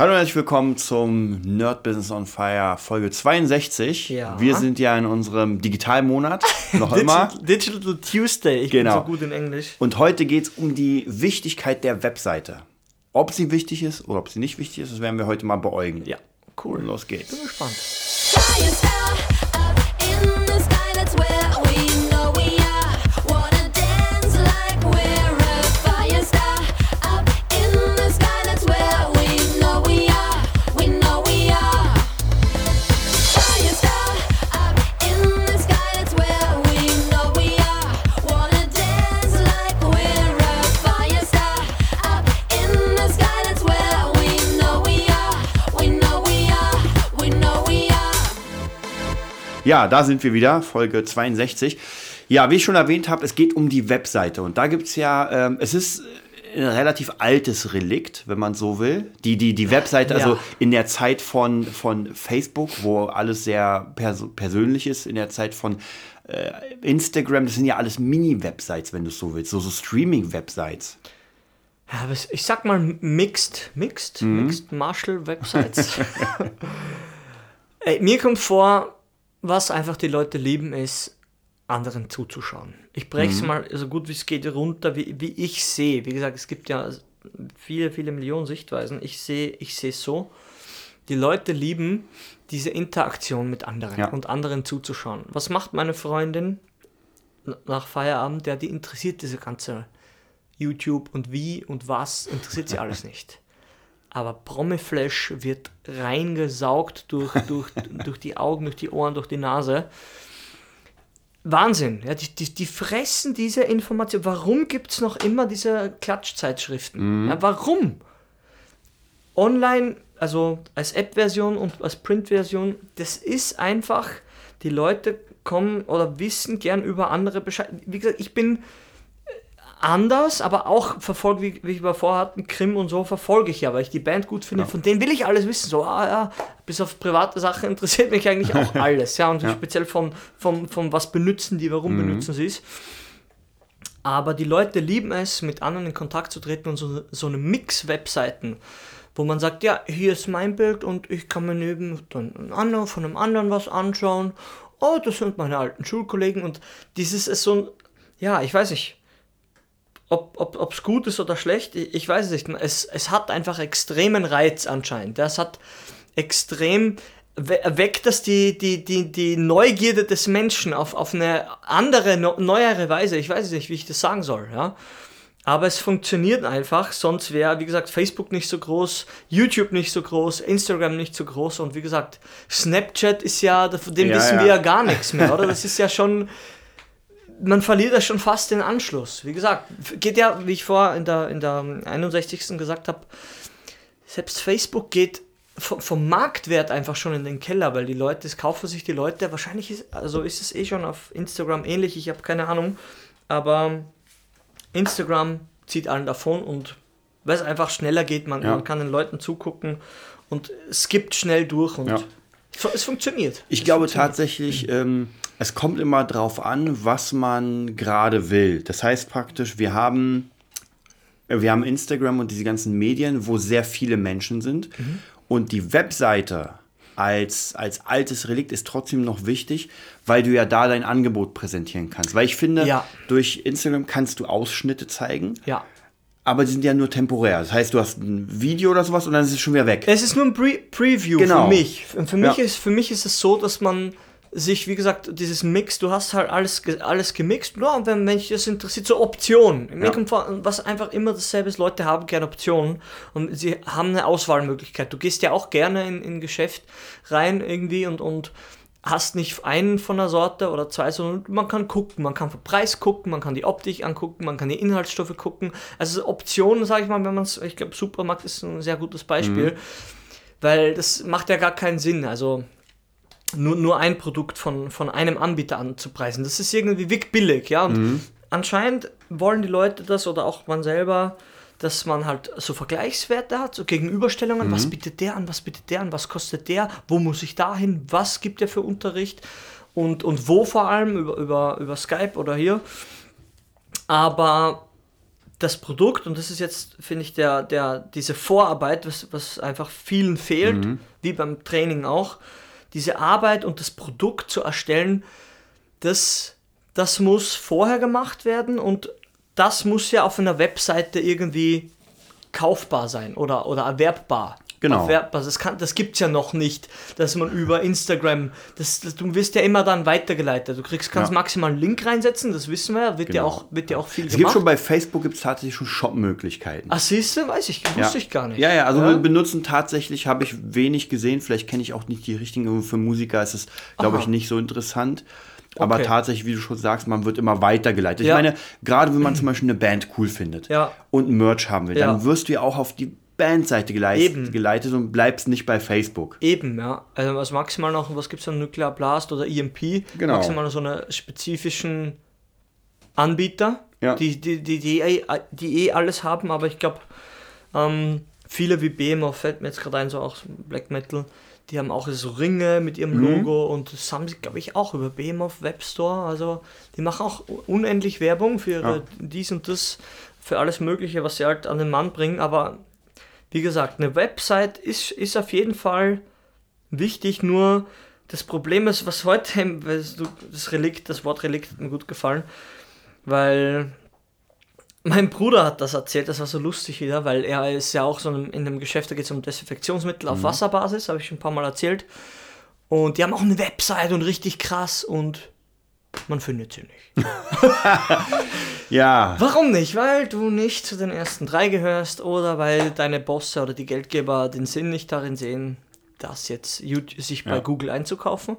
Hallo und herzlich willkommen zum Nerd Business on Fire Folge 62. Ja. Wir sind ja in unserem Digitalmonat, noch immer. Digital Tuesday, ich Genau. bin so gut in Englisch. Und heute geht es um die Wichtigkeit der Webseite. Ob sie wichtig ist oder ob sie nicht wichtig ist, das werden wir heute mal beäugen. Ja, cool. Los geht's. Bin gespannt. Ja, da sind wir wieder, Folge 62. Ja, wie ich schon erwähnt habe, es geht um die Webseite. Und da gibt es ja, ähm, es ist ein relativ altes Relikt, wenn man so will. Die, die, die Webseite, also Ja. in der Zeit von, von Facebook, wo alles sehr pers persönlich ist, in der Zeit von äh, Instagram, das sind ja alles Mini-Websites, wenn du es so willst, so, so Streaming-Websites. Ja, ich sag mal Mixed, Mixed, Mixed Martial Websites. Ey, mir kommt vor, was einfach die Leute lieben, ist, anderen zuzuschauen. Ich breche es mal so gut wie es geht runter, wie, wie ich sehe. Wie gesagt, es gibt ja viele, viele Millionen Sichtweisen. Ich sehe ich sehe es so. Die Leute lieben diese Interaktion mit anderen Ja. und anderen zuzuschauen. Was macht meine Freundin nach Feierabend? Ja, die interessiert diese ganze YouTube und wie und was, interessiert sie alles nicht. Aber Promiflash wird reingesaugt durch, durch, durch die Augen, durch die Ohren, durch die Nase. Wahnsinn. Ja, die, die, die fressen diese Information. Warum gibt es noch immer diese Klatschzeitschriften? Ja, warum? Online, also als App-Version und als Print-Version, das ist einfach, die Leute kommen oder wissen gern über andere Bescheid. Wie gesagt, ich bin anders, aber auch verfolge, wie, wie wir vorher hatten, Krim und so verfolge ich ja, weil ich die Band gut finde. Von denen will ich alles wissen. So, ah ja, bis auf private Sachen interessiert mich eigentlich auch alles. Ja, und speziell von, von, von was benutzen die, warum benutzen sie es. Aber die Leute lieben es, mit anderen in Kontakt zu treten und so, so eine Mix-Webseiten, wo man sagt, ja, hier ist mein Bild und ich kann mir neben dann ein anderer, von einem anderen was anschauen. Oh, das sind meine alten Schulkollegen und dieses ist so ein, ja, ich weiß nicht, ob es gut ist oder schlecht, ich, weiß es nicht. Es, es hat einfach extremen Reiz anscheinend. Das hat extrem we- weckt das die, die, die, die Neugierde des Menschen auf, auf eine andere, neuere Weise. Ich weiß nicht, wie ich das sagen soll. Ja? Aber es funktioniert einfach, sonst wäre, wie gesagt, Facebook nicht so groß, YouTube nicht so groß, Instagram nicht so groß und wie gesagt, Snapchat ist ja, von dem Ja, wissen ja. wir ja gar nichts mehr, oder? Das ist ja schon, man verliert ja schon fast den Anschluss. Wie gesagt, geht ja, wie ich vorher in der, in der 61. gesagt habe, selbst Facebook geht vom, vom Marktwert einfach schon in den Keller, weil die Leute, das kaufen sich die Leute, wahrscheinlich ist, also ist es eh schon auf Instagram ähnlich, ich habe keine Ahnung, aber Instagram zieht allen davon und weil es einfach schneller geht, man, Ja. man kann den Leuten zugucken und skippt schnell durch und Ja. Es funktioniert. Ich Es glaube funktioniert. tatsächlich, ähm, es kommt immer drauf an, was man gerade will. Das heißt praktisch, wir haben, äh, wir haben Instagram und diese ganzen Medien, wo sehr viele Menschen sind. Und die Webseite als, als altes Relikt ist trotzdem noch wichtig, weil du ja da dein Angebot präsentieren kannst. Weil ich finde, Ja. durch Instagram kannst du Ausschnitte zeigen, Ja. Aber die sind ja nur temporär. Das heißt, du hast ein Video oder sowas und dann ist es schon wieder weg. Es ist nur ein Pre Preview Genau. für mich. Für, mich Ja. ist, für mich ist es so, dass man sich, wie gesagt, dieses Mix, du hast halt alles, alles gemixt. Ja, und wenn, dich das interessiert, so Optionen. Ja. was einfach immer dasselbe ist, Leute haben gerne Optionen und sie haben eine Auswahlmöglichkeit. Du gehst ja auch gerne in in ein Geschäft rein irgendwie und, und hast nicht einen von der Sorte oder zwei, sondern man kann gucken, man kann vom Preis gucken, man kann die Optik angucken, man kann die Inhaltsstoffe gucken. Also Optionen, sage ich mal, wenn man es, ich glaube, Supermarkt ist ein sehr gutes Beispiel, weil das macht ja gar keinen Sinn. Also nur, nur ein Produkt von, von einem Anbieter anzupreisen. Das ist irgendwie wirklich billig, ja. Und anscheinend wollen die Leute das oder auch man selber, dass man halt so Vergleichswerte hat, so Gegenüberstellungen, was bietet der an, was bietet der an, was kostet der, wo muss ich da hin, was gibt der für Unterricht? Und, und wo vor allem, über, über, über Skype oder hier. Aber das Produkt, und das ist jetzt, finde ich, der, der, diese Vorarbeit, was, was einfach vielen fehlt, wie beim Training auch, diese Arbeit und das Produkt zu erstellen, das, das muss vorher gemacht werden und das muss ja auf einer Webseite irgendwie kaufbar sein oder, oder erwerbbar. Genau. Erwerbbar. Das, kann, das gibt es ja noch nicht, dass man über Instagram, das, das, du wirst ja immer dann weitergeleitet. Du kriegst, kannst Ja. maximal einen Link reinsetzen, das wissen wir ja, wird, ja, Genau. auch, wird ja auch viel Es gibt gemacht. schon bei Facebook gibt es tatsächlich schon Shop-Möglichkeiten. Ach, siehst du, weiß ich, wusste ich gar nicht. Ja, ja, also wir benutzen tatsächlich, habe ich wenig gesehen, vielleicht kenne ich auch nicht die richtigen, für Musiker ist es, glaube ich, nicht so interessant. Aber Okay. tatsächlich, wie du schon sagst, man wird immer weitergeleitet. Ja. Ich meine, gerade wenn man zum Beispiel eine Band cool findet Ja. und Merch haben will, Ja. dann wirst du ja auch auf die Bandseite geleitet, Eben. geleitet und bleibst nicht bei Facebook. Eben, ja. Also was maximal noch, was gibt es da, Nuclear Blast oder EMP? Genau. Maximal noch so eine spezifischen Anbieter, die, die, die, die, eh, die eh alles haben, aber ich glaube, ähm, viele wie BMO fällt mir jetzt gerade ein, so auch Black Metal, die haben auch so Ringe mit ihrem Logo und das haben sie, glaube ich, auch über BMO Webstore. Also die machen auch unendlich Werbung für ihre Ja. dies und das, für alles Mögliche, was sie halt an den Mann bringen. Aber wie gesagt, eine Website ist, ist auf jeden Fall wichtig, nur das Problem ist, was heute, das Relikt, das Wort Relikt hat mir gut gefallen, weil mein Bruder hat das erzählt, das war so lustig wieder, weil er ist ja auch so in einem Geschäft, da geht es um Desinfektionsmittel auf Wasserbasis, habe ich schon ein paar Mal erzählt. Und die haben auch eine Website und richtig krass und man findet sie nicht. Ja, Warum nicht? Weil du nicht zu den ersten drei gehörst oder weil deine Bosse oder die Geldgeber den Sinn nicht darin sehen, das jetzt sich bei Ja. Google einzukaufen.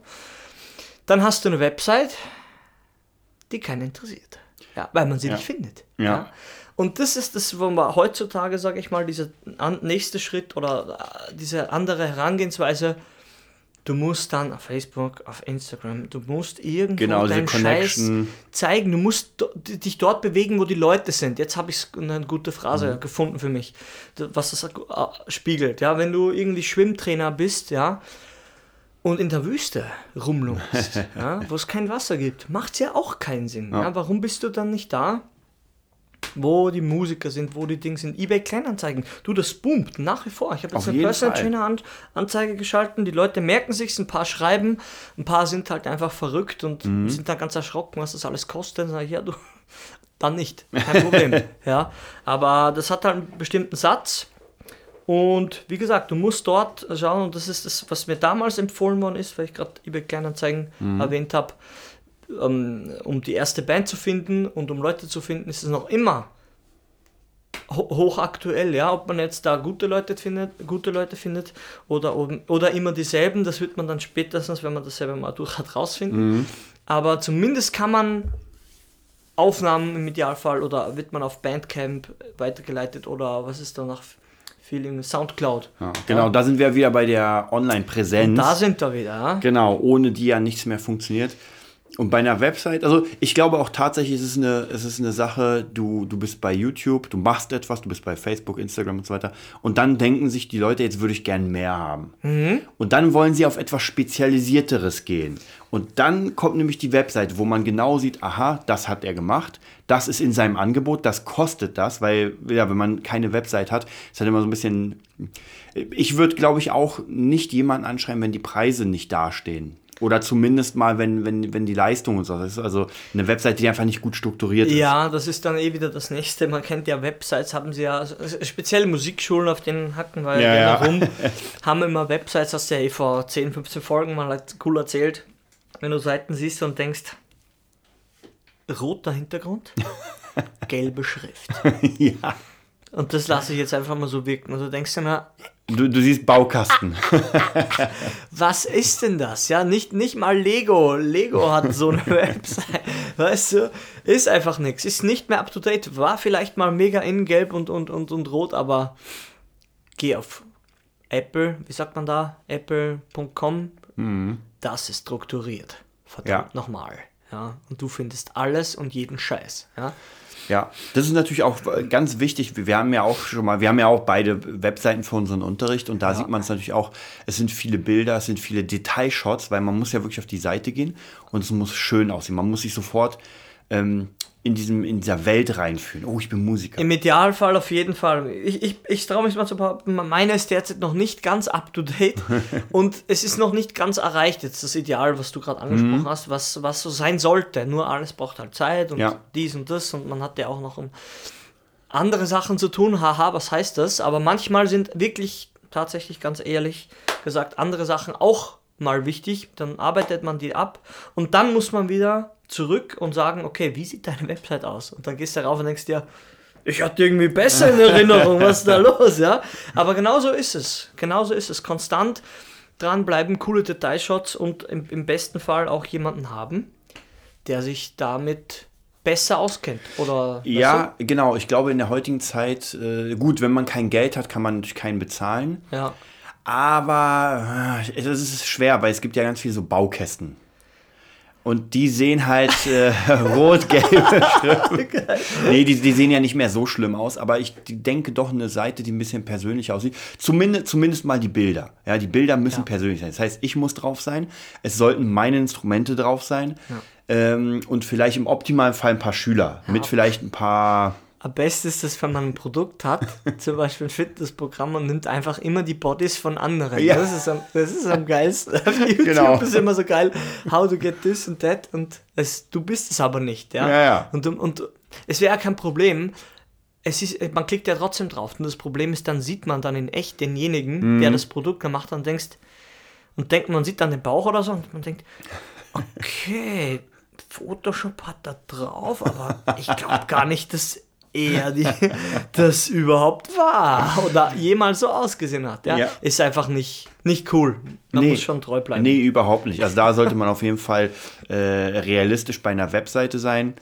Dann hast du eine Website, die keinen interessiert. Ja, weil man sie Ja. nicht findet. Ja. Und das ist das, wo man heutzutage, sage ich mal, dieser nächste Schritt oder äh, diese andere Herangehensweise, du musst dann auf Facebook, auf Instagram, du musst irgendwo Genau, deinen Scheiß zeigen. Du musst dich dort bewegen, wo die Leute sind. Jetzt habe ich eine gute Phrase Mhm. gefunden für mich, was das äh, spiegelt. Ja, wenn du irgendwie Schwimmtrainer bist, ja, und in der Wüste rumlungst, ja, wo es kein Wasser gibt, macht es ja auch keinen Sinn. Ja. Ja. warum bist du dann nicht da? Wo die Musiker sind, wo die Dinge sind. eBay Kleinanzeigen. Du, das boomt nach wie vor. Ich habe jetzt Auf eine Personal. Trainer An Anzeige geschalten. Die Leute merken sich, ein paar schreiben, ein paar sind halt einfach verrückt und Mhm. sind dann ganz erschrocken, was das alles kostet. Dann sage ich, ja, du, dann nicht. Kein Problem. ja, aber das hat halt einen bestimmten Satz. Und wie gesagt, du musst dort schauen, und das ist das, was mir damals empfohlen worden ist, weil ich gerade eBay Kleinanzeigen erwähnt habe, ähm, um die erste Band zu finden und um Leute zu finden, ist es noch immer ho hochaktuell, ja, ob man jetzt da gute Leute findet, gute Leute findet oder, oder immer dieselben, das wird man dann spätestens, wenn man das selber mal durch hat, rausfinden. Aber zumindest kann man Aufnahmen im Idealfall oder wird man auf Bandcamp weitergeleitet oder was ist da noch viel in Soundcloud. Ja, genau, da sind wir wieder bei der Online-Präsenz. Da sind wir wieder, ja. Genau, ohne die ja nichts mehr funktioniert. Und bei einer Website, also ich glaube auch tatsächlich, es ist eine, es ist eine Sache, du, du bist bei YouTube, du machst etwas, du bist bei Facebook, Instagram und so weiter. Und dann denken sich die Leute, jetzt würde ich gern mehr haben. Und dann wollen sie auf etwas Spezialisierteres gehen. Und dann kommt nämlich die Webseite, wo man genau sieht, aha, das hat er gemacht, das ist in seinem Angebot, das kostet das, weil, ja, wenn man keine Website hat, ist halt immer so ein bisschen. Ich würde, glaube ich, auch nicht jemanden anschreiben, wenn die Preise nicht dastehen. Oder zumindest mal, wenn, wenn, wenn die Leistung und so. Ist also eine Webseite, die einfach nicht gut strukturiert ist. Ja, das ist dann eh wieder das nächste. Man kennt ja Websites, haben sie ja, also speziell Musikschulen, auf denen hacken wir Ja, ja, ja. rum, haben immer Websites, hast du ja eh vor 10, 15 Folgen mal halt cool erzählt. Wenn du Seiten siehst und denkst, roter Hintergrund, gelbe Schrift. ja. Und das lasse ich jetzt einfach mal so wirken. Und du denkst dir mal, Du, du siehst Baukasten. was ist denn das? Ja, nicht, nicht mal Lego. Lego hat so eine Website. Weißt du, ist einfach nichts. Ist nicht mehr up to date. War vielleicht mal mega in gelb und, und, und, und rot, aber geh auf Apple, wie sagt man da? Apple.com. Das ist strukturiert. Verdammt Ja. nochmal. Ja, und du findest alles und jeden Scheiß. Ja. Ja, das ist natürlich auch ganz wichtig. Wir haben ja auch schon mal, wir haben ja auch beide Webseiten für unseren Unterricht und da sieht man es natürlich auch, es sind viele Bilder, es sind viele Detailshots, weil man muss ja wirklich auf die Seite gehen und es muss schön aussehen. Man muss sich sofort ähm, in, diesem, in dieser Welt reinfühlen. Oh, ich bin Musiker. Im Idealfall auf jeden Fall. Ich, ich, ich traue mich mal zu behaupten, meine ist derzeit noch nicht ganz up to date und es ist noch nicht ganz erreicht, jetzt das Ideal, was du gerade angesprochen hast, was, was so sein sollte. Nur alles braucht halt Zeit und Ja. dies und das und man hat ja auch noch um andere Sachen zu tun. Haha, was heißt das? Aber manchmal sind wirklich, tatsächlich ganz ehrlich gesagt, andere Sachen auch mal wichtig. Dann arbeitet man die ab und dann muss man wieder zurück und sagen, okay, wie sieht deine Website aus? Und dann gehst du rauf und denkst dir, ich hatte irgendwie besser in Erinnerung, was ist da los, ja? Aber genauso ist es. Genauso ist es. Konstant dranbleiben, coole Detailshots und im, im besten Fall auch jemanden haben, der sich damit besser auskennt. Oder Ja, genau. Ich glaube, in der heutigen Zeit, äh, gut, wenn man kein Geld hat, kann man natürlich keinen bezahlen. du? ja. Aber äh, es ist schwer, weil es gibt ja ganz viele so Baukästen. Und die sehen halt äh, rot-gelbe Schrift. Nee, die, die sehen ja nicht mehr so schlimm aus, aber ich denke doch eine Seite, die ein bisschen persönlich aussieht. Zumindest, zumindest mal die Bilder. Ja, die Bilder müssen Ja. persönlich sein. Das heißt, ich muss drauf sein. Es sollten meine Instrumente drauf sein. Ähm, und vielleicht im optimalen Fall ein paar Schüler. Mit vielleicht ein paar. Am besten ist es, wenn man ein Produkt hat, zum Beispiel ein Fitnessprogramm und nimmt einfach immer die Bodies von anderen. Ja. Das, ist am, das ist am geilsten. Auf YouTube Genau. ist immer so geil, how to get this and that und es, du bist es aber nicht. Ja, Ja, ja. Und, und es wäre kein Problem, es ist, man klickt ja trotzdem drauf. Und das Problem ist, dann sieht man dann in echt denjenigen, Mhm. der das Produkt gemacht hat und denkst, und denkt, man sieht dann den Bauch oder so und man denkt, okay, Photoshop hat da drauf, aber ich glaube gar nicht, dass er die, das überhaupt war oder jemals so ausgesehen hat. Ja? Ja. Ist einfach nicht, nicht cool. Man Nee. muss schon treu bleiben. Nee, überhaupt nicht. Also da sollte man auf jeden Fall äh, realistisch bei einer Webseite sein.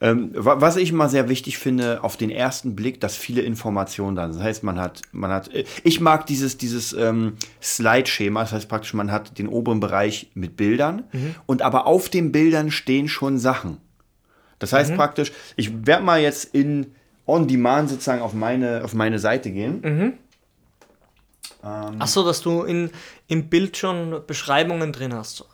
Ähm, wa- was ich immer sehr wichtig finde, auf den ersten Blick, dass viele Informationen da sind. Das heißt, man hat, man hat, äh, ich mag dieses, dieses ähm, Slide-Schema, das heißt praktisch, man hat den oberen Bereich mit Bildern und aber auf den Bildern stehen schon Sachen. Das heißt praktisch, ich werde mal jetzt in On Demand sozusagen auf meine, auf meine Seite gehen. Ach so, dass du in, im Bild schon Beschreibungen drin hast.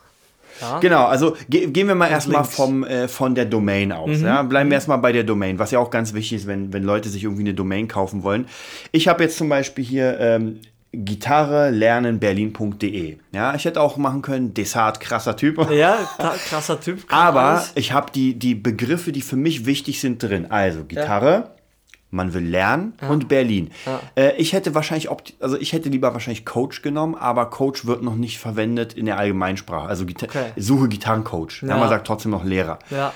Ja? Genau, also ge gehen wir mal erstmal vom äh, von der Domain aus. Ja? Bleiben wir erstmal bei der Domain, was ja auch ganz wichtig ist, wenn, wenn Leute sich irgendwie eine Domain kaufen wollen. Ich habe jetzt zum Beispiel hier ähm, Gitarre lernen berlin.de. Ja, ich hätte auch machen können, Desart, krasser Typ. Ja, kra- krasser Typ. Aber alles. ich habe die, die Begriffe, die für mich wichtig sind, drin. Also Gitarre, man will lernen und Berlin. Äh, ich hätte wahrscheinlich, also ich hätte lieber wahrscheinlich Coach genommen, aber Coach wird noch nicht verwendet in der Allgemeinsprache. Also Gita Okay. suche Gitarrencoach. Ja. Ja. man sagt trotzdem noch Lehrer. Ja,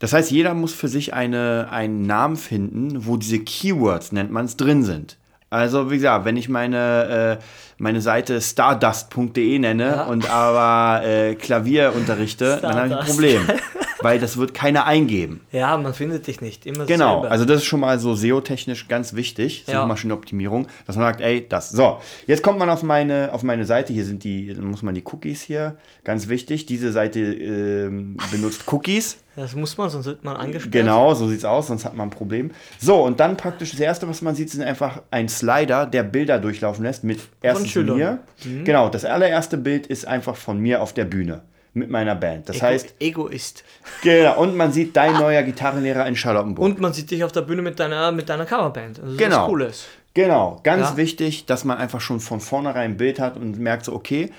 Das heißt, jeder muss für sich eine, einen Namen finden, wo diese Keywords, nennt man es, drin sind. Also, wie gesagt, wenn ich meine, äh, meine Seite stardust.de nenne Ja. und aber äh, Klavier unterrichte, dann habe ich ein. Problem. Weil das wird keiner eingeben. ja, man findet dich nicht. Immer Genau, dasselbe. also das ist schon mal so SEO-technisch ganz wichtig, Ja. Suchmaschinenoptimierung, dass man sagt, ey, das. So, jetzt kommt man auf meine, auf meine Seite, hier sind die, dann muss man die Cookies hier, ganz wichtig, diese Seite ähm, benutzt Cookies. das muss man, sonst wird man angesperrt. Genau, so sieht's aus, sonst hat man ein Problem. So, und dann praktisch das erste, was man sieht, sind einfach ein Slider, der Bilder durchlaufen lässt mit erstens Schülern. mir. Genau, das allererste Bild ist einfach von mir auf der Bühne mit meiner Band. Das Ego heißt, Egoist. genau, und man sieht dein neuer Gitarrenlehrer in Charlottenburg. Und man sieht dich auf der Bühne mit deiner, mit deiner Coverband. Also Genau. Cooles. Genau, ganz Ja. wichtig, dass man einfach schon von vornherein ein Bild hat und merkt so, okay,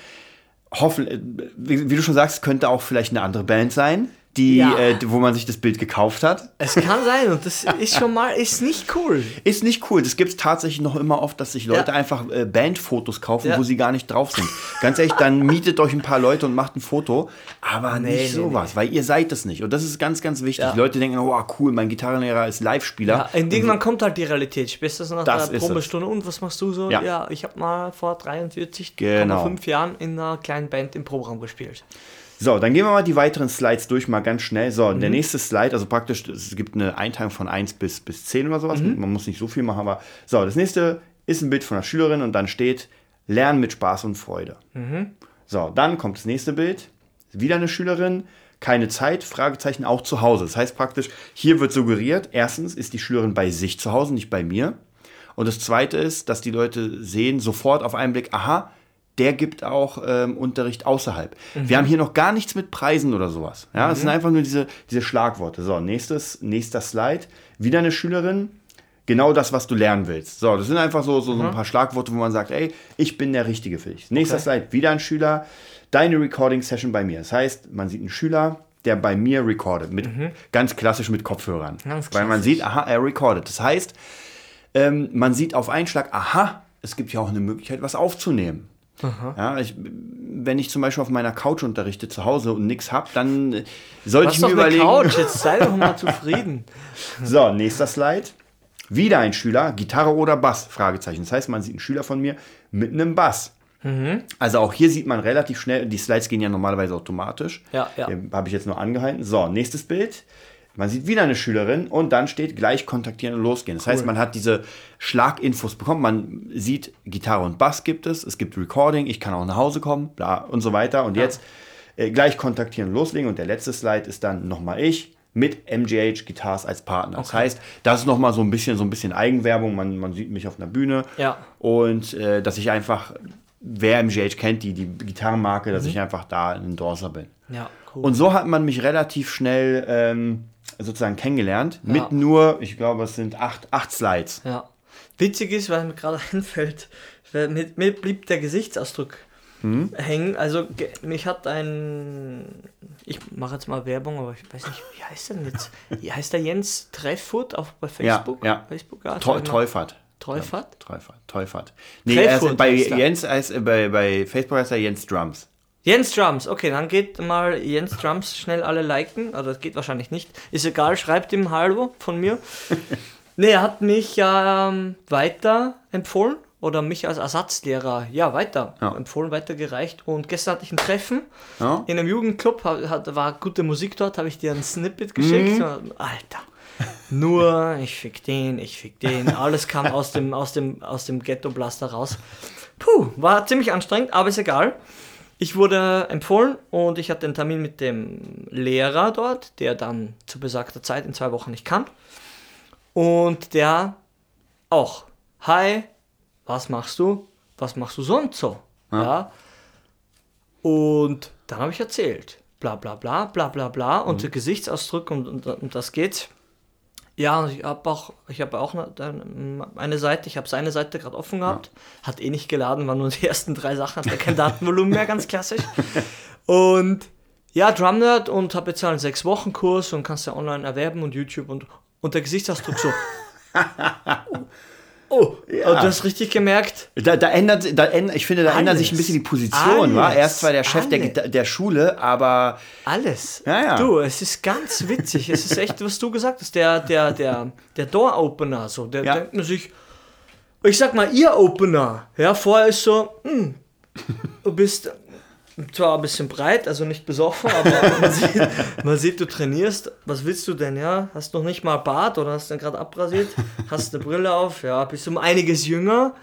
hoffen, wie, wie du schon sagst, könnte auch vielleicht eine andere Band sein, die, Ja. äh, wo man sich das Bild gekauft hat. Es kann sein und das ist schon mal, ist nicht cool. Ist nicht cool. Das gibt es tatsächlich noch immer oft, dass sich Leute Ja. einfach äh, Bandfotos kaufen, Ja. wo sie gar nicht drauf sind. Ganz ehrlich, dann mietet euch ein paar Leute und macht ein Foto, aber Nee, nicht nee, sowas, weil ihr seid es nicht. Und das ist ganz, ganz wichtig. Leute denken, oh cool, mein Gitarrenlehrer ist Live-Spieler. Ja, irgendwann kommt halt die Realität. Spätestens nach Das es. Probestunde. Und was machst du so? Ja. Ich habe mal vor 43,5 Genau. Jahren in einer kleinen Band im Proberaum gespielt. So, dann gehen wir mal die weiteren Slides durch, mal ganz schnell. So, Mhm. der nächste Slide, also praktisch, es gibt eine Einteilung von 1 bis, bis 10 oder sowas. Mhm. Man muss nicht so viel machen, aber so, das nächste ist ein Bild von einer Schülerin und dann steht Lernen mit Spaß und Freude. Mhm. So, dann kommt das nächste Bild. Wieder eine Schülerin, keine Zeit, Fragezeichen auch zu Hause. Das heißt praktisch, hier wird suggeriert, erstens ist die Schülerin bei sich zu Hause, nicht bei mir. Und das zweite ist, dass die Leute sehen sofort auf einen Blick, aha, der gibt auch ähm, Unterricht außerhalb. Mhm. Wir haben hier noch gar nichts mit Preisen oder sowas. Ja, es sind einfach nur diese, diese Schlagworte. So, nächstes, nächster Slide. Wieder eine Schülerin. Genau das, was du lernen willst. So, das sind einfach so, so, so ein paar Schlagworte, wo man sagt, ey, ich bin der Richtige für dich. Nächster Okay. Slide, wieder ein Schüler. Deine Recording-Session bei mir. Das heißt, man sieht einen Schüler, der bei mir recordet. Mit, Ganz klassisch mit Kopfhörern. Mhm. Ganz Weil man klassisch. sieht, aha, er recordet. Das heißt, ähm, man sieht auf einen Schlag, aha, es gibt ja auch eine Möglichkeit, was aufzunehmen. Ja, ich, wenn ich zum Beispiel auf meiner Couch unterrichte zu Hause und nichts habe, dann äh, sollte ich mir überlegen. Couch, jetzt sei doch mal zufrieden. So, nächster Slide. Wieder ein Schüler, Gitarre oder Bass? Fragezeichen. Das heißt, man sieht einen Schüler von mir mit einem Bass. Mhm. Also auch hier sieht man relativ schnell, die Slides gehen ja normalerweise automatisch. Ja, ja. Habe ich jetzt nur angehalten. So, nächstes Bild. Man sieht wieder eine Schülerin und dann steht gleich kontaktieren und losgehen. Das heißt, man hat diese Schlaginfos bekommen. Man sieht, Gitarre und Bass gibt es, es gibt Recording, ich kann auch nach Hause kommen, bla und so weiter. Und jetzt äh, gleich kontaktieren und loslegen. Und der letzte Slide ist dann nochmal ich mit MGH Guitars als Partner. Das heißt, das ist nochmal so ein bisschen so ein bisschen Eigenwerbung. Man, man sieht mich auf einer Bühne Ja. und äh, dass ich einfach, wer MGH kennt, die, die Gitarrenmarke, dass ich einfach da ein Endorser bin. Ja, cool. Und so hat man mich relativ schnell ähm, sozusagen kennengelernt. Ja. Mit nur, ich glaube, es sind acht, acht Slides. Ja. Witzig ist, weil mir gerade einfällt, weil mir, mir blieb der Gesichtsausdruck Hm? hängen. Also mich hat ein, ich mache jetzt mal Werbung, aber ich weiß nicht, wie heißt der denn jetzt? Wie heißt der Jens Treffurt auf bei Facebook? ja. Facebook, ja. Treu, sag ich mal. Treufert. Treufert? Treufert. Treufert. Nee, Treffurt bei. Jens heißt, äh, bei, bei Facebook heißt er Jens Drums. Jens Drums, okay, dann geht mal Jens Drums schnell alle liken. Also das geht wahrscheinlich nicht. Ist egal, schreibt ihm Hallo von mir. nee, er hat mich ähm, weiter empfohlen oder mich als Ersatzlehrer ja weiter Ja. empfohlen, weitergereicht. Und gestern hatte ich ein Treffen Ja? in einem Jugendclub, hat, war gute Musik dort, habe ich dir ein Snippet geschickt. Mhm. Alter. Nur, ich fick den, ich fick den. Alles kam aus dem, aus dem, aus dem Ghetto-Blaster raus. Puh, war ziemlich anstrengend, aber ist egal. Ich wurde empfohlen und ich hatte einen Termin mit dem Lehrer dort, der dann zu besagter Zeit in zwei Wochen nicht kann. Und der auch. Hi, was machst du? Was machst du sonst so? Ja. Und dann habe ich erzählt. Bla bla bla, bla bla bla. Und der Gesichtsausdruck und, und, und das geht. Ja, und ich habe auch, ich habe auch eine, eine Seite, ich habe seine Seite gerade offen gehabt, hat eh nicht geladen, waren nur die ersten drei Sachen, hat ja kein Datenvolumen mehr, ganz klassisch. Und ja, Drumnerd und habe jetzt einen sechs Wochen Kurs und kannst ja online erwerben und YouTube und, der Gesichtsausdruck so. oh, Ja. du hast richtig gemerkt, Da, da ändert, da ändert, ich finde, da ändert sich ein bisschen die Position. War? Alles. Er ist zwar der Chef der, Alles. Der Schule, aber Alles. Ja, ja. Du, es ist ganz witzig. es ist echt, was du gesagt hast. Der, der, der, der Door-Opener, so, der Ja. denkt man sich, ich sag mal, ihr Opener. Ja, vorher ist so, hm, du bist zwar ein bisschen breit, also nicht besoffen, aber man sieht, man sieht, du trainierst. Was willst du denn, ja? Hast noch nicht mal Bart oder hast du gerade abrasiert? Hast eine Brille auf? Ja, bist um einiges jünger.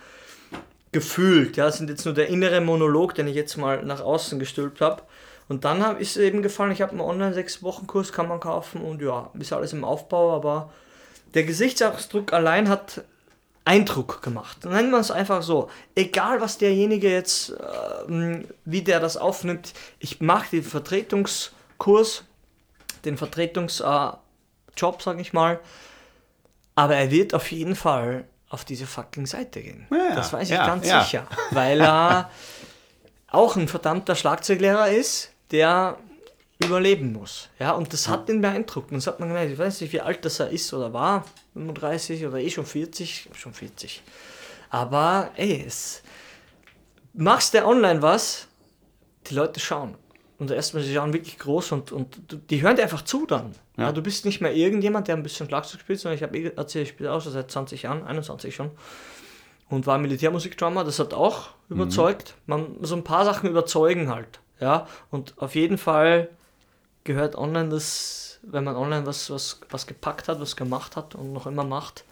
Gefühlt, ja, das sind jetzt nur der innere Monolog, den ich jetzt mal nach außen gestülpt habe. Und dann hab, ist es eben gefallen, ich habe einen Online-6-Wochen-Kurs, kann man kaufen und ja, ist alles im Aufbau, aber der Gesichtsausdruck allein hat Eindruck gemacht. Nennen wir es einfach so. Egal, was derjenige jetzt, ähm, wie der das aufnimmt, ich mache den Vertretungskurs, den Vertretungsjob, äh, Job, sag ich mal, aber er wird auf jeden Fall auf diese fucking Seite gehen. Ja, das weiß ich ja, ganz ja. sicher. Weil er auch ein verdammter Schlagzeuglehrer ist, der überleben muss. Ja, und das hat ihn beeindruckt. Und das hat man gemerkt, ich weiß nicht, wie alt das er ist oder war, 35 oder eh schon 40, schon 40. Aber ey, es machst du online was, die Leute schauen. Und erstmal, sie schauen wirklich groß und, und die hören dir einfach zu dann. Ja. du bist nicht mehr irgendjemand, der ein bisschen Schlagzeug spielt, sondern ich habe eh erzählt, ich spiele auch schon seit 20 Jahren, 21 schon. Und war Militärmusikdrummer, das hat auch überzeugt. Man, so ein paar Sachen überzeugen halt. Ja, und auf jeden Fall gehört online das, wenn man online was, was, was gepackt hat, was gemacht hat und noch immer macht,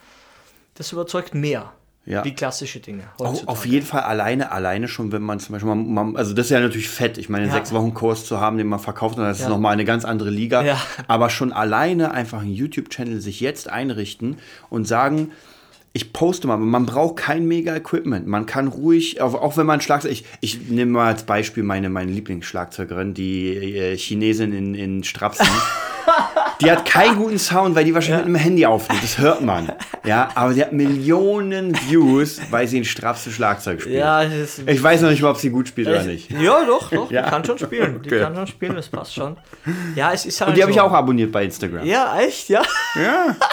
das überzeugt mehr. Ja. Wie klassische Dinge. Heutzutage. auf jeden Fall alleine, alleine schon, wenn man zum Beispiel, man, man, also das ist ja natürlich fett, ich meine, einen Ja. sechs Wochen Kurs zu haben, den man verkauft, das ist Ja. nochmal eine ganz andere Liga. Ja. Aber schon alleine einfach einen YouTube-Channel sich jetzt einrichten und sagen, ich poste mal, man braucht kein mega Equipment. Man kann ruhig, auch, auch wenn man Schlagzeug, ich, ich nehme mal als Beispiel meine, meine Lieblingsschlagzeugerin, die äh, Chinesin in, in Strapsen. Die hat keinen guten Sound, weil die wahrscheinlich mit dem Handy aufnimmt. Das hört man. Ja, aber die hat Millionen Views, weil sie ein Strapse Schlagzeug spielt. Ja, Ich weiß noch nicht mal, ob sie gut spielt oder nicht. ja, doch, doch. Ja. Die kann schon spielen. Die Okay. kann schon spielen, das passt schon. Ja, es ist halt Und die habe so. ich auch abonniert bei Instagram. Ja, echt, ja. Ja.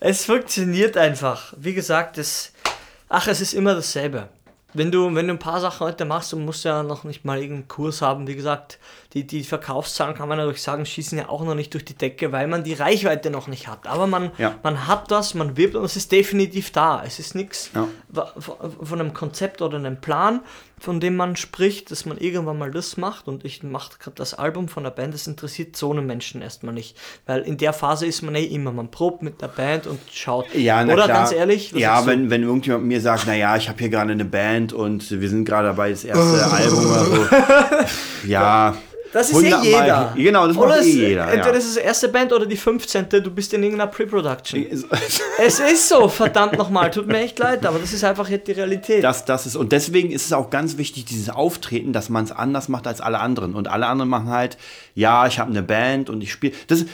Es funktioniert einfach. Wie gesagt, es, ach, es ist immer dasselbe. Wenn du, wenn du ein paar Sachen heute machst und musst ja noch nicht mal irgendeinen Kurs haben, wie gesagt, die, die Verkaufszahlen kann man natürlich sagen, schießen ja auch noch nicht durch die Decke, weil man die Reichweite noch nicht hat. Aber man, Ja. man hat das, man wirbt und es ist definitiv da. Es ist nichts Ja. von einem Konzept oder einem Plan, von dem man spricht, dass man irgendwann mal das macht und ich mache gerade das Album von der Band, das interessiert so einen Menschen erstmal nicht, weil in der Phase ist man eh immer, man probt mit der Band und schaut. Ja, na Oder klar. ganz ehrlich, Ja, du? wenn, wenn irgendjemand mir sagt, naja, ich habe hier gerade eine Band und wir sind gerade dabei, das erste Album oder so. Ja. Das ist eh 100 Mal- jeder. Genau, das oder macht eh es- jeder. Entweder ja. das ist die erste Band oder die 15. Du bist in irgendeiner Pre-Production. es ist so, verdammt nochmal, tut mir echt leid, aber das ist einfach jetzt die Realität. Das, das ist, und deswegen ist es auch ganz wichtig, dieses Auftreten, dass man es anders macht als alle anderen. Und alle anderen machen halt, ja, ich habe eine Band und ich spiele.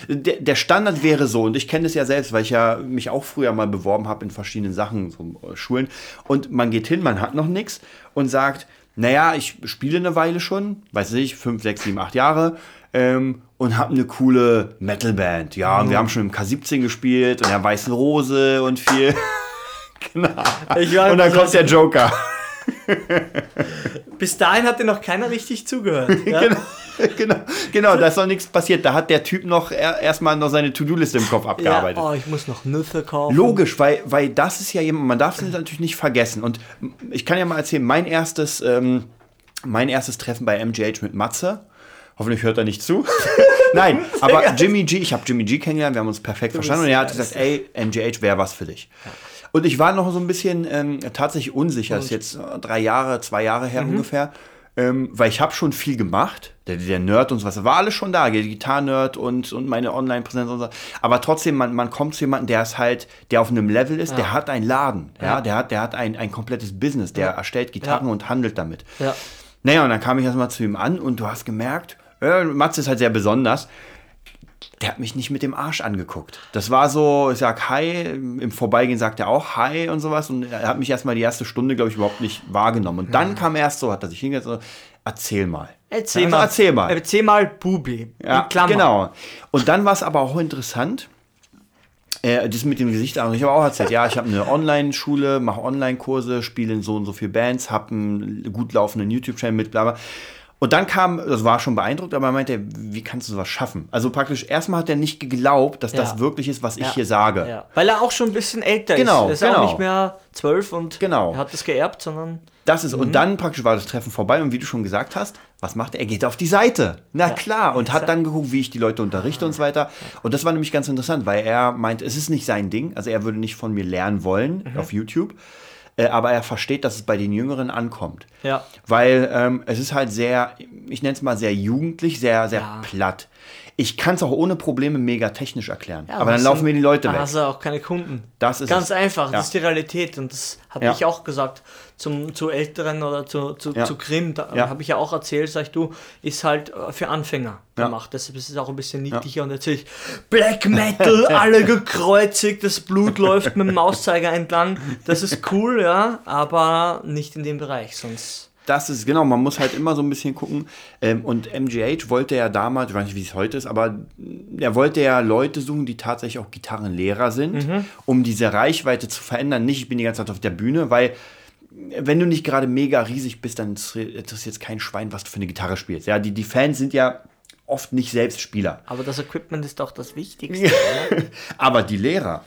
Der, der Standard wäre so, und ich kenne das ja selbst, weil ich ja mich auch früher mal beworben habe in verschiedenen Sachen, so äh, Schulen. Und man geht hin, man hat noch nichts und sagt, naja, ich spiele eine Weile schon, weiß nicht, fünf, sechs, sieben, acht Jahre. Ähm, und habe eine coole Metalband. Ja, und wir haben schon im K17 gespielt und der Weißen Rose und viel. genau. Ich war Und dann kommt der Joker. Bis dahin hat dir noch keiner richtig zugehört. Ja? genau, genau, genau, da ist noch nichts passiert. Da hat der Typ noch er, erstmal noch seine To-Do-Liste im Kopf Ja, abgearbeitet. oh, ich muss noch Nüsse kaufen. Logisch, weil, weil das ist ja jemand, man darf es natürlich nicht vergessen. Und ich kann ja mal erzählen, mein erstes, ähm, mein erstes Treffen bei MGH mit Matze. Hoffentlich hört er nicht zu. Nein, aber Jimmy G, ich habe Jimmy G kennengelernt, wir haben uns perfekt verstanden und er hat ja, gesagt, ey, MGH wäre was für dich. Und ich war noch so ein bisschen ähm, tatsächlich unsicher, das ist jetzt drei Jahre, zwei Jahre her ungefähr, ähm, weil ich habe schon viel gemacht. Der, der Nerd und so was, war alles schon da, der Gitarren-Nerd und, und meine Online-Präsenz und so. Aber trotzdem, man, man kommt zu jemandem, der ist halt, der auf einem Level ist, der hat einen Laden, ja, Ja. der hat, der hat ein, ein komplettes Business, der erstellt Gitarren Ja. und handelt damit. Ja. Naja, und dann kam ich erstmal zu ihm an und du hast gemerkt, äh, Matze ist halt sehr besonders. Der hat mich nicht mit dem Arsch angeguckt. Das war so, ich sag Hi, im Vorbeigehen sagt er auch Hi und sowas. Und er hat mich erstmal die erste Stunde, glaube ich, überhaupt nicht wahrgenommen. Und dann kam erst so, hat er sich hingesetzt und so, erzähl mal. Erzähl Ja, mal. Erzähl mal. Erzähl mal Bubi. Ja, genau. Und dann war es aber auch interessant, äh, das mit dem Gesicht, also ich habe auch erzählt, ja, ich habe eine Online-Schule, mache Online-Kurse, spiele in so und so viel Bands, habe einen gut laufenden YouTube-Channel mit, bla bla. Und dann kam, das war schon beeindruckt, aber er meinte, wie kannst du sowas schaffen? Also praktisch, erstmal hat er nicht geglaubt, dass das Ja. wirklich ist, was ich Ja. hier sage. Ja. Weil er auch schon ein bisschen älter Genau, ist. Er ist genau. auch nicht mehr zwölf und Genau. er hat das geerbt, sondern Das ist, Mhm. und dann praktisch war das Treffen vorbei und wie du schon gesagt hast, was macht er? Er geht auf die Seite. Na klar. Und hat dann geguckt, wie ich die Leute unterrichte und so weiter. Und das war nämlich ganz interessant, weil er meint, es ist nicht sein Ding. Also er würde nicht von mir lernen wollen Mhm. auf YouTube. Äh, aber er versteht, dass es bei den Jüngeren ankommt. Ja. Weil ähm, es ist halt sehr, ich nenne es mal sehr jugendlich, sehr, sehr Ja. platt. Ich kann es auch ohne Probleme mega technisch erklären. Ja, aber dann laufen mir die Leute dann weg. hast du auch keine Kunden. Das ist Ganz es. einfach, Ja. das ist die Realität und das habe Ja. ich auch gesagt zum, zu Älteren oder zu, zu, zu Grimm, da habe ich ja auch erzählt, sag ich, du, ist halt äh, für Anfänger gemacht, deshalb ist es auch ein bisschen niedlicher und erzähle ich, Black Metal, alle gekreuzigt, das Blut läuft mit dem Mauszeiger entlang, das ist cool, ja, aber nicht in dem Bereich, sonst... Das ist genau, man muss halt immer so ein bisschen gucken. Ähm, und MGH wollte ja damals, ich weiß nicht, wie es heute ist, aber er wollte ja Leute suchen, die tatsächlich auch Gitarrenlehrer sind, Mhm. um diese Reichweite zu verändern. Nicht, ich bin die ganze Zeit auf der Bühne, weil wenn du nicht gerade mega riesig bist, dann interessiert es kein Schwein, was du für eine Gitarre spielst. Ja, die, die Fans sind ja oft nicht selbst Spieler. Aber das Equipment ist doch das Wichtigste. Aber die Lehrer,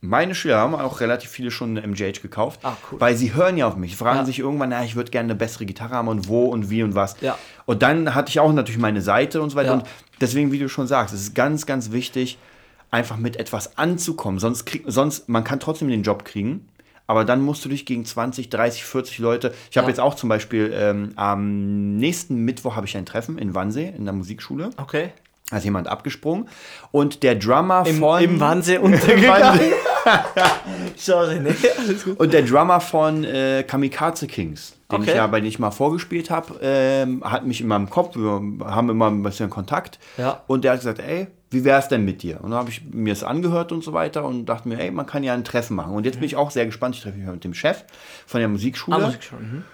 meine Schüler haben auch relativ viele schon eine MGH gekauft, Ah, cool. weil sie hören ja auf mich. Sie fragen Ja. sich irgendwann, na, ich würde gerne eine bessere Gitarre haben und wo und wie und was. Ja. Und dann hatte ich auch natürlich meine Seite und so weiter. Ja. Und deswegen, wie du schon sagst, es ist ganz, ganz wichtig, einfach mit etwas anzukommen. Sonst, krieg, sonst man kann trotzdem den Job kriegen. Aber dann musst du dich gegen 20, 30, 40 Leute. Ich habe Ja. jetzt auch zum Beispiel ähm, am nächsten Mittwoch habe ich ein Treffen in Wannsee in der Musikschule. Okay. Da ist jemand abgesprungen. Und der Drummer Im, von. Im Wannsee untergegangen. Sorry, ne? Und der Drummer von äh, Kamikaze Kings, den Okay. ich ja, bei dem ich mal vorgespielt habe, ähm, hat mich in meinem Kopf, wir haben immer ein bisschen Kontakt. Ja. Und der hat gesagt, ey, wie wär's denn mit dir? Und dann habe ich mir das angehört und so weiter und dachte mir, ey, man kann ja ein Treffen machen. Und jetzt bin ich auch sehr gespannt. Ich treffe mich mit dem Chef von der Musikschule. Ah, schon. Mhm.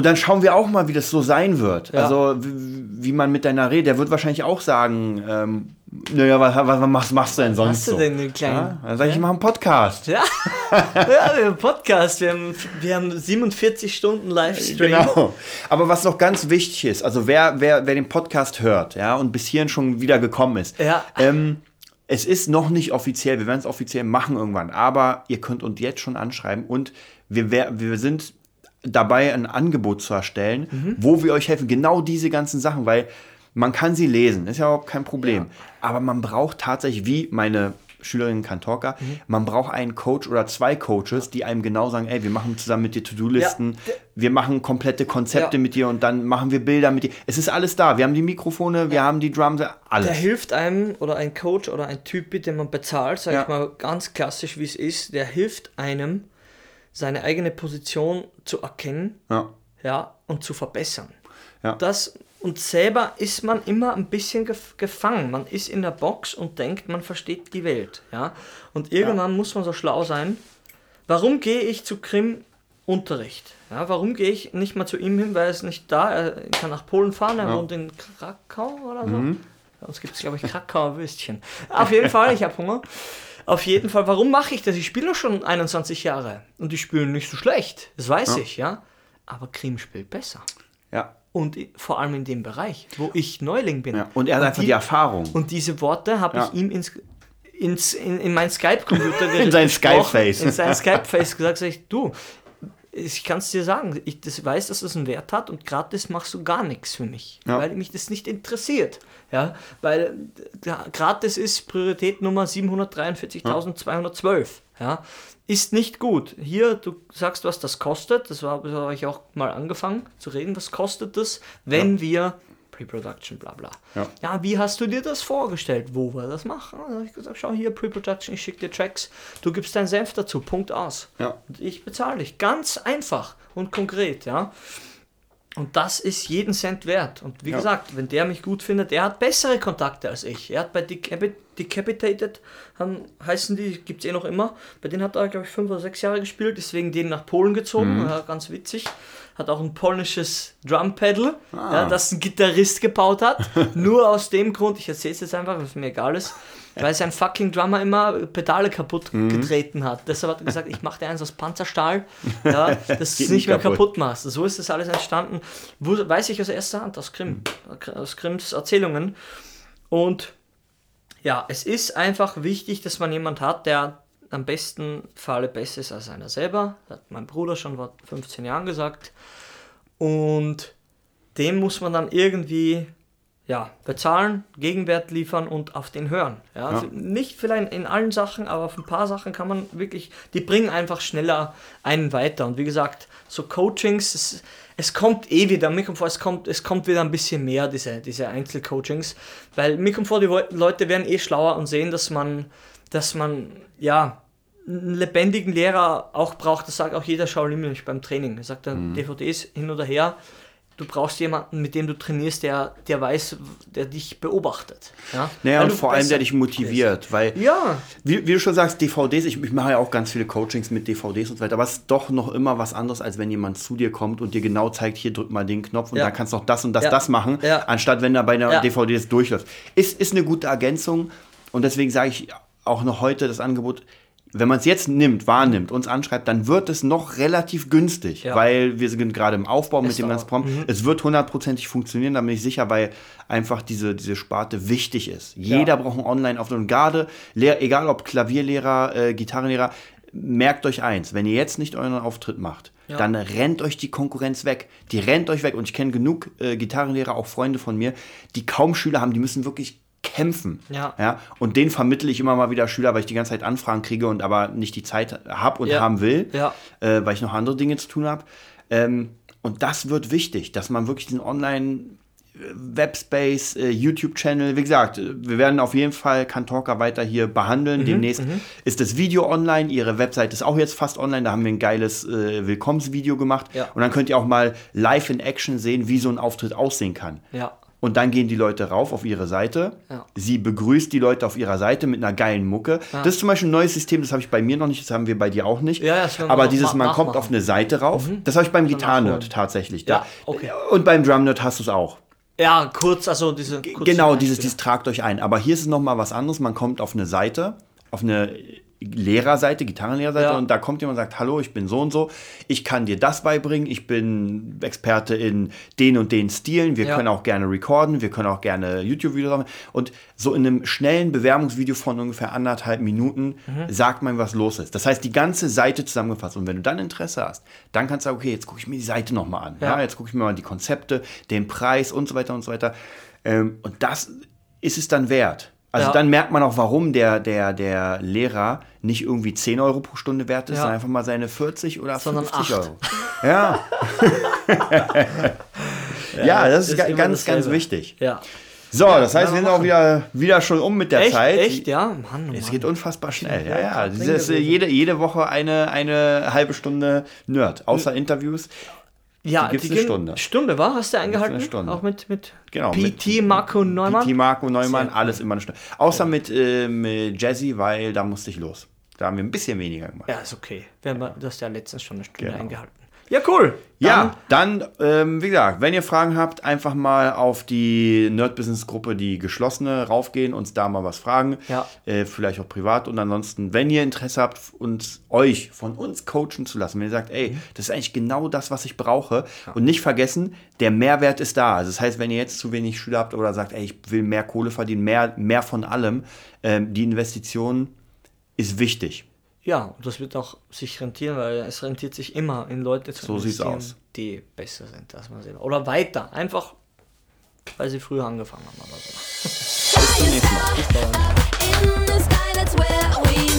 Und dann schauen wir auch mal, wie das so sein wird. Ja. Also, wie, wie man miteinander redet. Der wird wahrscheinlich auch sagen, ähm, naja, was, was, was machst, machst du denn sonst hast du so? denn, den kleinen- Ja? Dann sage ich, ich mache einen Podcast. Ja, ja wir haben einen Podcast. Wir haben, wir haben 47 Stunden Livestream. Genau. Aber was noch ganz wichtig ist, also wer, wer, wer den Podcast hört, ja, und bis hierhin schon wieder gekommen ist, Ja. ähm, es ist noch nicht offiziell, wir werden es offiziell machen irgendwann, aber ihr könnt uns jetzt schon anschreiben und wir, wir sind dabei, ein Angebot zu erstellen, Mhm. wo wir euch helfen, genau diese ganzen Sachen, weil man kann sie lesen, ist ja überhaupt kein Problem, aber man braucht tatsächlich, wie meine Schülerin Kantorka, Mhm. man braucht einen Coach oder zwei Coaches, die einem genau sagen, ey, wir machen zusammen mit dir To-Do-Listen, Ja. wir machen komplette Konzepte Ja. mit dir und dann machen wir Bilder mit dir. Es ist alles da. Wir haben die Mikrofone, wir haben die Drums, alles. Der hilft einem oder ein Coach oder ein Typ, den man bezahlt, sag Ja. ich mal ganz klassisch, wie es ist, der hilft einem, seine eigene Position zu erkennen ja. ja, und zu verbessern. Ja. Das, und selber ist man immer ein bisschen gef gefangen. Man ist in der Box und denkt, man versteht die Welt. Ja? Und irgendwann muss man so schlau sein. Warum gehe ich zu Krim Unterricht? Ja, warum gehe ich nicht mal zu ihm hin, weil er ist nicht da, er kann nach Polen fahren, er wohnt in Krakau oder so. Bei uns gibt es, glaube ich, Krakauer Würstchen. Auf jeden Fall, ich habe Hunger. Auf jeden Fall, warum mache ich das? Ich spiele schon 21 Jahre und ich spiele nicht so schlecht, das weiß ich, ja. Aber Krim spielt besser. Ja. Und vor allem in dem Bereich, wo ich Neuling bin. ja. Und er hat einfach die, Erfahrung. Und diese Worte habe Ja. ich ihm ins, ins, in, in mein Skype-Computer In sein Skype-Face. In sein Skype-Face gesagt, sag ich, du, ich kann es dir sagen, ich das weiß, dass das einen Wert hat und gratis machst du gar nichts für mich, Ja. weil mich das nicht interessiert. Ja, weil äh, gratis ist Priorität Nummer 743.212. Ja, ist nicht gut. Hier, du sagst, was das kostet. Das war- das habe ich auch mal angefangen zu reden. Was kostet das, wenn wir Pre-Production, bla bla. Ja. ja, wie hast du dir das vorgestellt? Wo wir das machen? Da habe ich gesagt, schau hier, Pre-Production, ich schicke dir Tracks, du gibst deinen Senf dazu, Punkt aus. Ja. Und ich bezahle dich. Ganz einfach und konkret, ja. Und das ist jeden Cent wert. Und wie Ja. gesagt, wenn der mich gut findet, er hat bessere Kontakte als ich. Er hat bei Decapi- Decapitated, haben, heißen die, gibt es eh noch immer, bei denen hat er, glaube ich, fünf oder sechs Jahre gespielt, deswegen den nach Polen gezogen, ja, ganz witzig. Hat auch ein polnisches Drumpedal, ja, das ein Gitarrist gebaut hat. Nur aus dem Grund, ich erzähle es jetzt einfach, was mir egal ist, weil sein fucking Drummer immer Pedale kaputt getreten hat. Deshalb hat er gesagt, ich mache dir eins aus Panzerstahl, ja, dass du es nicht mehr kaputt. kaputt machst. So ist das alles entstanden. Wo, weiß ich aus erster Hand, aus Grimm, aus Grimms Erzählungen. Und ja, es ist einfach wichtig, dass man jemand hat, der am besten Falle besser ist als einer selber. Das hat mein Bruder schon vor 15 Jahren gesagt. Und dem muss man dann irgendwie ja, bezahlen, Gegenwert liefern und auf den hören. Ja, Ja. Nicht vielleicht in allen Sachen, aber auf ein paar Sachen kann man wirklich, die bringen einfach schneller einen weiter. Und wie gesagt, so Coachings, es, es kommt eh wieder, mir kommt vor, es kommt, es kommt wieder ein bisschen mehr, diese, diese Einzelcoachings, weil mir kommt vor, die Leute werden eh schlauer und sehen, dass man, dass man, ja, einen lebendigen Lehrer auch braucht, das sagt auch jeder Shaolin beim Training. Er sagt dann, DVDs hin oder her, du brauchst jemanden, mit dem du trainierst, der, der weiß, der dich beobachtet. Ja? Naja, Weil und vor allem, der dich motiviert, weil, bist. Ja, wie, wie du schon sagst, DVDs, ich, ich mache ja auch ganz viele Coachings mit DVDs und so weiter, aber es ist doch noch immer was anderes, als wenn jemand zu dir kommt und dir genau zeigt, hier drück mal den Knopf und Ja. da kannst du noch das und das, Ja. das machen, anstatt wenn da bei einer. DVD das durchläuft. Ist, ist eine gute Ergänzung und deswegen sage ich auch noch heute das Angebot, wenn man es jetzt nimmt, wahrnimmt, uns anschreibt, dann wird es noch relativ günstig, Ja. weil wir sind gerade im Aufbau mit Es dem ganzen dauert. Programm. Es wird hundertprozentig funktionieren, da bin ich sicher, weil einfach diese, diese Sparte wichtig ist. Jeder braucht einen Online-Auftritt und gerade, egal ob Klavierlehrer, äh, Gitarrenlehrer, merkt euch eins, wenn ihr jetzt nicht euren Auftritt macht, Ja. dann rennt euch die Konkurrenz weg. Die rennt euch weg und ich kenne genug äh, Gitarrenlehrer, auch Freunde von mir, die kaum Schüler haben, die müssen wirklich kämpfen. Ja. Ja, und den vermittle ich immer mal wieder Schüler, weil ich die ganze Zeit Anfragen kriege und aber nicht die Zeit habe und Ja. haben will, Ja. äh, weil ich noch andere Dinge zu tun habe. Ähm, und das wird wichtig, dass man wirklich diesen Online Webspace, äh, YouTube-Channel. Wie gesagt, äh, wir werden auf jeden Fall Kantorka weiter hier Mhm, behandeln. Demnächst ist das Video online. Ihre Website ist auch jetzt fast online. Da haben wir ein geiles äh, Willkommensvideo gemacht. Ja. Und dann könnt ihr auch mal live in Action sehen, wie so ein Auftritt aussehen kann. Ja. Und dann gehen die Leute rauf auf ihre Seite. Ja. Sie begrüßt die Leute auf ihrer Seite mit einer geilen Mucke. Das ist zum Beispiel ein neues System, das habe ich bei mir noch nicht, das haben wir bei dir auch nicht. Ja, ja, Aber dieses, ma- man kommt nachmachen. Mhm. auf eine Seite rauf. Das habe ich beim nachholen. Gitarren-Nerd tatsächlich. Ja, Da. okay. Und beim Drum-Nerd hast du es auch. Ja, kurz, also diese. kurzen Genau, dieses, dieses tragt euch ein. Aber hier ist es nochmal was anderes. Man kommt auf eine Seite, auf eine Lehrerseite, Gitarrenlehrerseite Ja. und da kommt jemand und sagt, hallo, ich bin so und so, ich kann dir das beibringen, ich bin Experte in den und den Stilen, wir Ja. können auch gerne recorden, wir können auch gerne YouTube-Videos machen und so in einem schnellen Bewerbungsvideo von ungefähr anderthalb Minuten Mhm. sagt man, was los ist. Das heißt, die ganze Seite zusammengefasst und wenn du dann Interesse hast, dann kannst du sagen, okay, jetzt gucke ich mir die Seite nochmal an, ja. Ja. jetzt gucke ich mir mal die Konzepte, den Preis und so weiter und so weiter ähm, und das ist es dann wert. Also Ja. dann merkt man auch, warum der, der, der Lehrer nicht irgendwie 10 Euro pro Stunde wert ist, Ja. sondern einfach mal seine 40 oder Sondern 50 acht. Euro. Ja. ja, das ist, ist ganz, ganz wichtig. Ja. So, das heißt, wir sind auch wieder, wieder schon um mit der Echt, Zeit. echt, ja? Mann, oh Es Mann. geht unfassbar schnell. Ja, Ja, krass, Dieses, äh, jede, jede Woche eine, eine halbe Stunde Nerd, außer Interviews. Ja, gibt's eine gehen- Stunde. Stunde, war? Hast du eingehalten? eine Stunde. Auch mit, mit Genau, PT Marco Neumann? PT Marco Neumann, alles immer eine Stunde. Außer mit, äh, mit Jazzy, weil da musste ich los. Da haben wir ein bisschen weniger gemacht. Ja, ist okay. Wir haben das ja letztens schon eine Stunde Genau. eingehalten. Ja, cool. Ja, dann, ähm, wie gesagt, wenn ihr Fragen habt, einfach mal auf die Nerd-Business-Gruppe, die geschlossene, raufgehen, uns da mal was fragen. Ja. Äh, vielleicht auch privat. Und ansonsten, wenn ihr Interesse habt, uns, euch von uns coachen zu lassen, wenn ihr sagt, ey, das ist eigentlich genau das, was ich brauche. Und nicht vergessen, der Mehrwert ist da. Also das heißt, wenn ihr jetzt zu wenig Schüler habt oder sagt, ey, ich will mehr Kohle verdienen, mehr, mehr von allem, ähm, die Investition ist wichtig. Ja, und das wird auch sich rentieren, weil es rentiert sich immer in Leute zu So investieren, aus. die besser sind als man selber. Oder weiter. Einfach, weil sie früher angefangen haben oder so. In the sky, that's where we